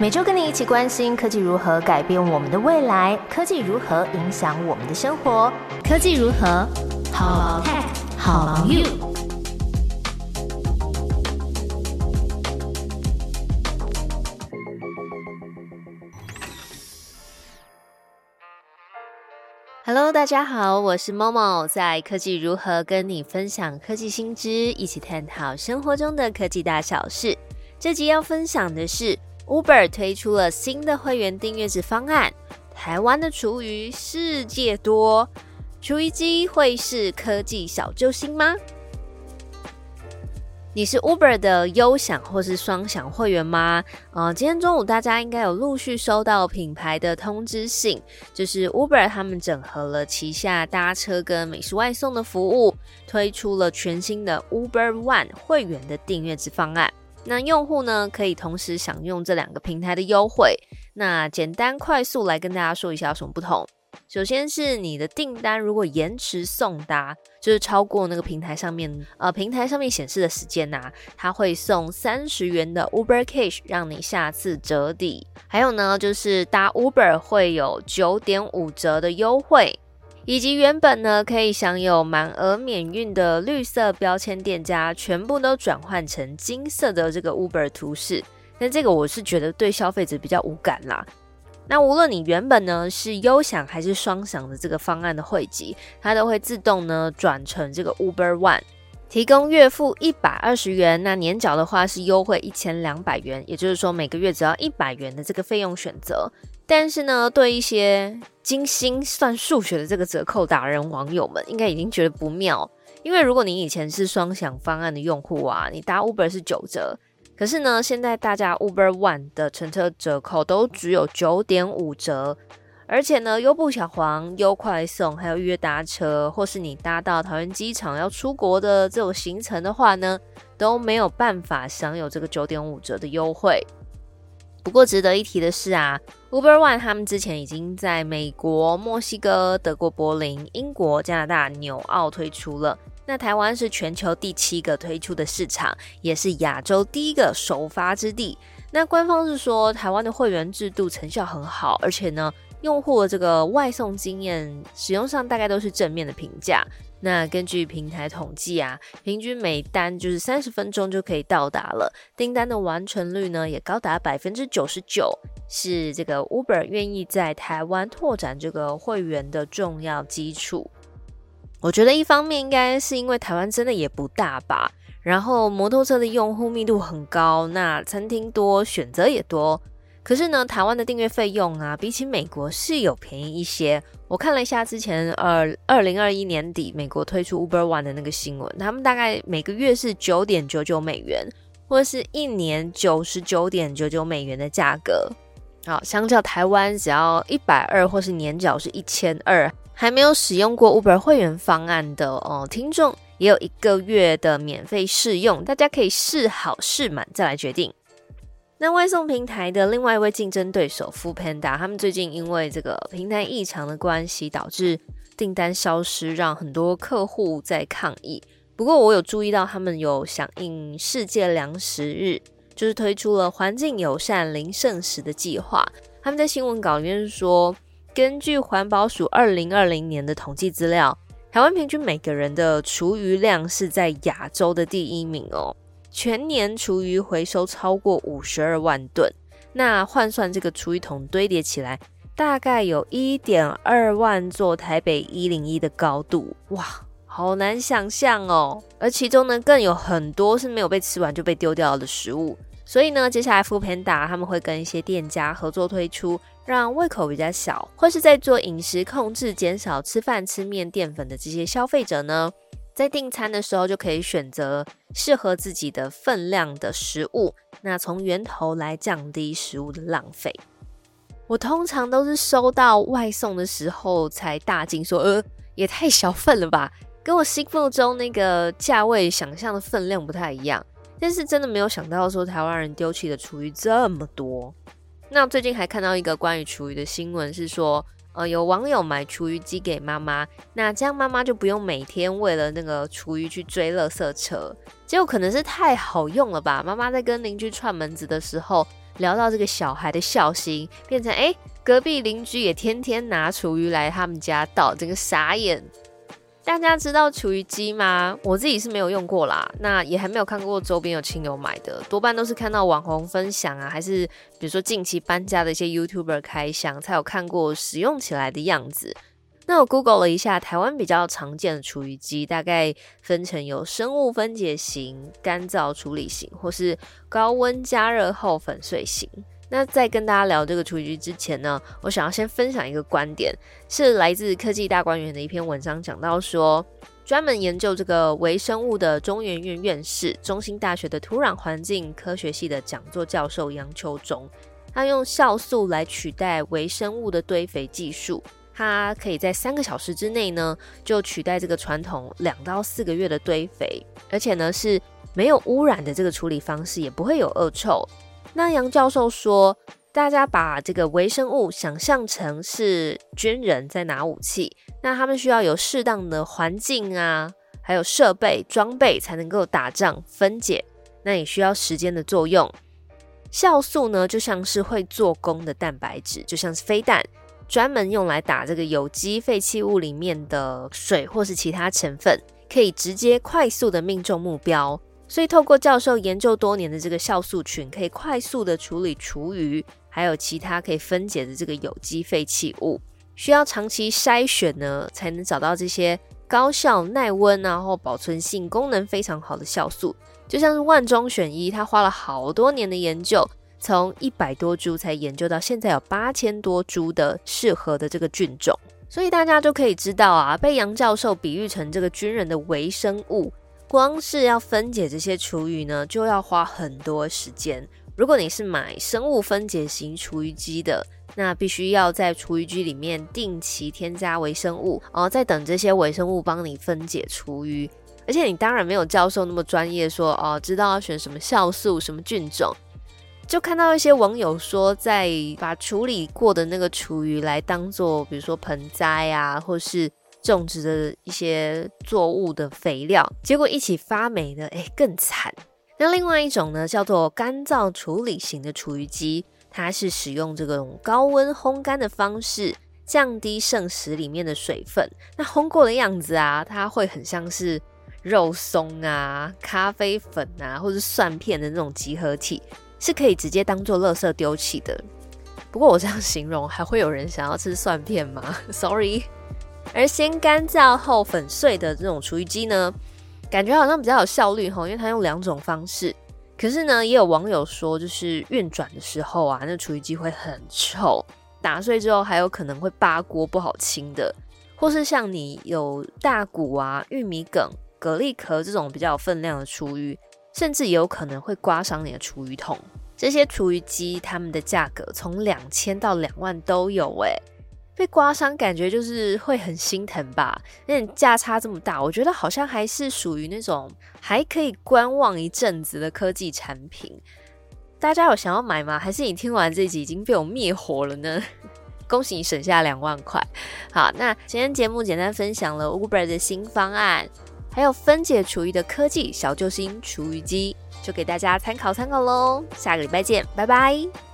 每周跟你一起关心科技如何改变我们的未来，科技如何影响我们的生活，科技如何好 tech 好 you。Hello，大家好，我是 Momo，在科技如何跟你分享科技新知，一起探讨生活中的科技大小事。这集要分享的是。Uber 推出了新的会员订阅制方案，台湾的厨余世界多，厨余机会是科技小救星吗？你是 Uber 的优享或是双享会员吗？呃，今天中午大家应该有陆续收到品牌的通知信，就是 Uber 他们整合了旗下搭车跟美食外送的服务，推出了全新的 Uber One 会员的订阅制方案。那用户呢，可以同时享用这两个平台的优惠。那简单快速来跟大家说一下有什么不同。首先是你的订单如果延迟送达，就是超过那个平台上面呃平台上面显示的时间呐，它会送三十元的 Uber Cash 让你下次折抵。还有呢，就是搭 Uber 会有九点五折的优惠。以及原本呢可以享有满额免运的绿色标签店家，全部都转换成金色的这个 Uber 图示。但这个我是觉得对消费者比较无感啦。那无论你原本呢是优享还是双享的这个方案的汇集，它都会自动呢转成这个 Uber One，提供月付一百二十元，那年缴的话是优惠一千两百元，也就是说每个月只要一百元的这个费用选择。但是呢，对一些精心算数学的这个折扣达人网友们，应该已经觉得不妙。因为如果你以前是双享方案的用户啊，你搭 Uber 是九折，可是呢，现在大家 Uber One 的乘车折扣都只有九点五折，而且呢，优步小黄、优快送，还有预约搭车，或是你搭到桃园机场要出国的这种行程的话呢，都没有办法享有这个九点五折的优惠。不过值得一提的是啊，Uber One 他们之前已经在美国、墨西哥、德国柏林、英国、加拿大、纽澳推出了。那台湾是全球第七个推出的市场，也是亚洲第一个首发之地。那官方是说，台湾的会员制度成效很好，而且呢，用户的这个外送经验使用上大概都是正面的评价。那根据平台统计啊，平均每单就是三十分钟就可以到达了，订单的完成率呢也高达百分之九十九，是这个 Uber 愿意在台湾拓展这个会员的重要基础。我觉得一方面应该是因为台湾真的也不大吧，然后摩托车的用户密度很高，那餐厅多，选择也多。可是呢，台湾的订阅费用啊，比起美国是有便宜一些。我看了一下之前二二零二一年底美国推出 Uber One 的那个新闻，他们大概每个月是九点九九美元，或者是一年九十九点九九美元的价格。好，相较台湾只要一百二，或是年缴是一千二。还没有使用过 Uber 会员方案的哦，听众也有一个月的免费试用，大家可以试好试满再来决定。那外送平台的另外一位竞争对手 f o o Panda，他们最近因为这个平台异常的关系，导致订单消失，让很多客户在抗议。不过我有注意到，他们有响应世界粮食日，就是推出了环境友善零剩食的计划。他们在新闻稿里面说，根据环保署二零二零年的统计资料，台湾平均每个人的厨余量是在亚洲的第一名哦。全年厨余回收超过五十二万吨，那换算这个厨余桶堆叠起来，大概有一点二万座台北一零一的高度，哇，好难想象哦。而其中呢，更有很多是没有被吃完就被丢掉的食物。所以呢，接下来 f o o Panda 他们会跟一些店家合作推出，让胃口比较小，或是在做饮食控制、减少吃饭吃面淀粉的这些消费者呢。在订餐的时候就可以选择适合自己的分量的食物，那从源头来降低食物的浪费。我通常都是收到外送的时候才大惊说：“呃，也太小份了吧，跟我心目中那个价位想象的分量不太一样。”但是真的没有想到说台湾人丢弃的厨余这么多。那最近还看到一个关于厨余的新闻，是说呃，有网友买厨余机给妈妈，那这样妈妈就不用每天为了那个厨余去追垃圾车。结果可能是太好用了吧，妈妈在跟邻居串门子的时候，聊到这个小孩的孝心，变成哎，隔壁邻居也天天拿厨余来他们家倒，整个傻眼。大家知道厨余机吗？我自己是没有用过啦，那也还没有看过周边有亲友买的，多半都是看到网红分享啊，还是比如说近期搬家的一些 YouTuber 开箱，才有看过使用起来的样子。那我 Google 了一下，台湾比较常见的厨余机，大概分成有生物分解型、干燥处理型，或是高温加热后粉碎型。那在跟大家聊这个厨余之前呢，我想要先分享一个观点，是来自科技大观园的一篇文章，讲到说，专门研究这个微生物的中研院院士、中心大学的土壤环境科学系的讲座教授杨秋忠，他用酵素来取代微生物的堆肥技术，它可以在三个小时之内呢，就取代这个传统两到四个月的堆肥，而且呢是没有污染的这个处理方式，也不会有恶臭。那杨教授说，大家把这个微生物想象成是军人在拿武器，那他们需要有适当的环境啊，还有设备装备才能够打仗分解，那也需要时间的作用。酵素呢，就像是会做工的蛋白质，就像是飞弹，专门用来打这个有机废弃物里面的水或是其他成分，可以直接快速的命中目标。所以，透过教授研究多年的这个酵素群，可以快速的处理厨余，还有其他可以分解的这个有机废弃物。需要长期筛选呢，才能找到这些高效、耐温，然后保存性、功能非常好的酵素。就像是万中选一，他花了好多年的研究，从一百多株才研究到现在有八千多株的适合的这个菌种。所以大家就可以知道啊，被杨教授比喻成这个军人的微生物。光是要分解这些厨余呢，就要花很多时间。如果你是买生物分解型厨余机的，那必须要在厨余机里面定期添加微生物，然后再等这些微生物帮你分解厨余。而且你当然没有教授那么专业，说哦，知道要选什么酵素、什么菌种。就看到一些网友说，在把处理过的那个厨余来当做，比如说盆栽啊，或是。种植的一些作物的肥料，结果一起发霉的，哎，更惨。那另外一种呢，叫做干燥处理型的厨余机，它是使用这种高温烘干的方式，降低剩食里面的水分。那烘过的样子啊，它会很像是肉松啊、咖啡粉啊，或者蒜片的那种集合体，是可以直接当做垃圾丢弃的。不过我这样形容，还会有人想要吃蒜片吗？Sorry。而先干燥后粉碎的这种厨余机呢，感觉好像比较有效率哈，因为它用两种方式。可是呢，也有网友说，就是运转的时候啊，那厨余机会很臭，打碎之后还有可能会扒锅，不好清的。或是像你有大骨啊、玉米梗、蛤蜊壳这种比较有分量的厨余，甚至有可能会刮伤你的厨余桶。这些厨余机，它们的价格从两千到两万都有诶。被刮伤，感觉就是会很心疼吧？那价差这么大，我觉得好像还是属于那种还可以观望一阵子的科技产品。大家有想要买吗？还是你听完这集已经被我灭火了呢？恭喜你省下两万块。好，那今天节目简单分享了 Uber 的新方案，还有分解厨余的科技小救星厨余机，就给大家参考参考喽。下个礼拜见，拜拜。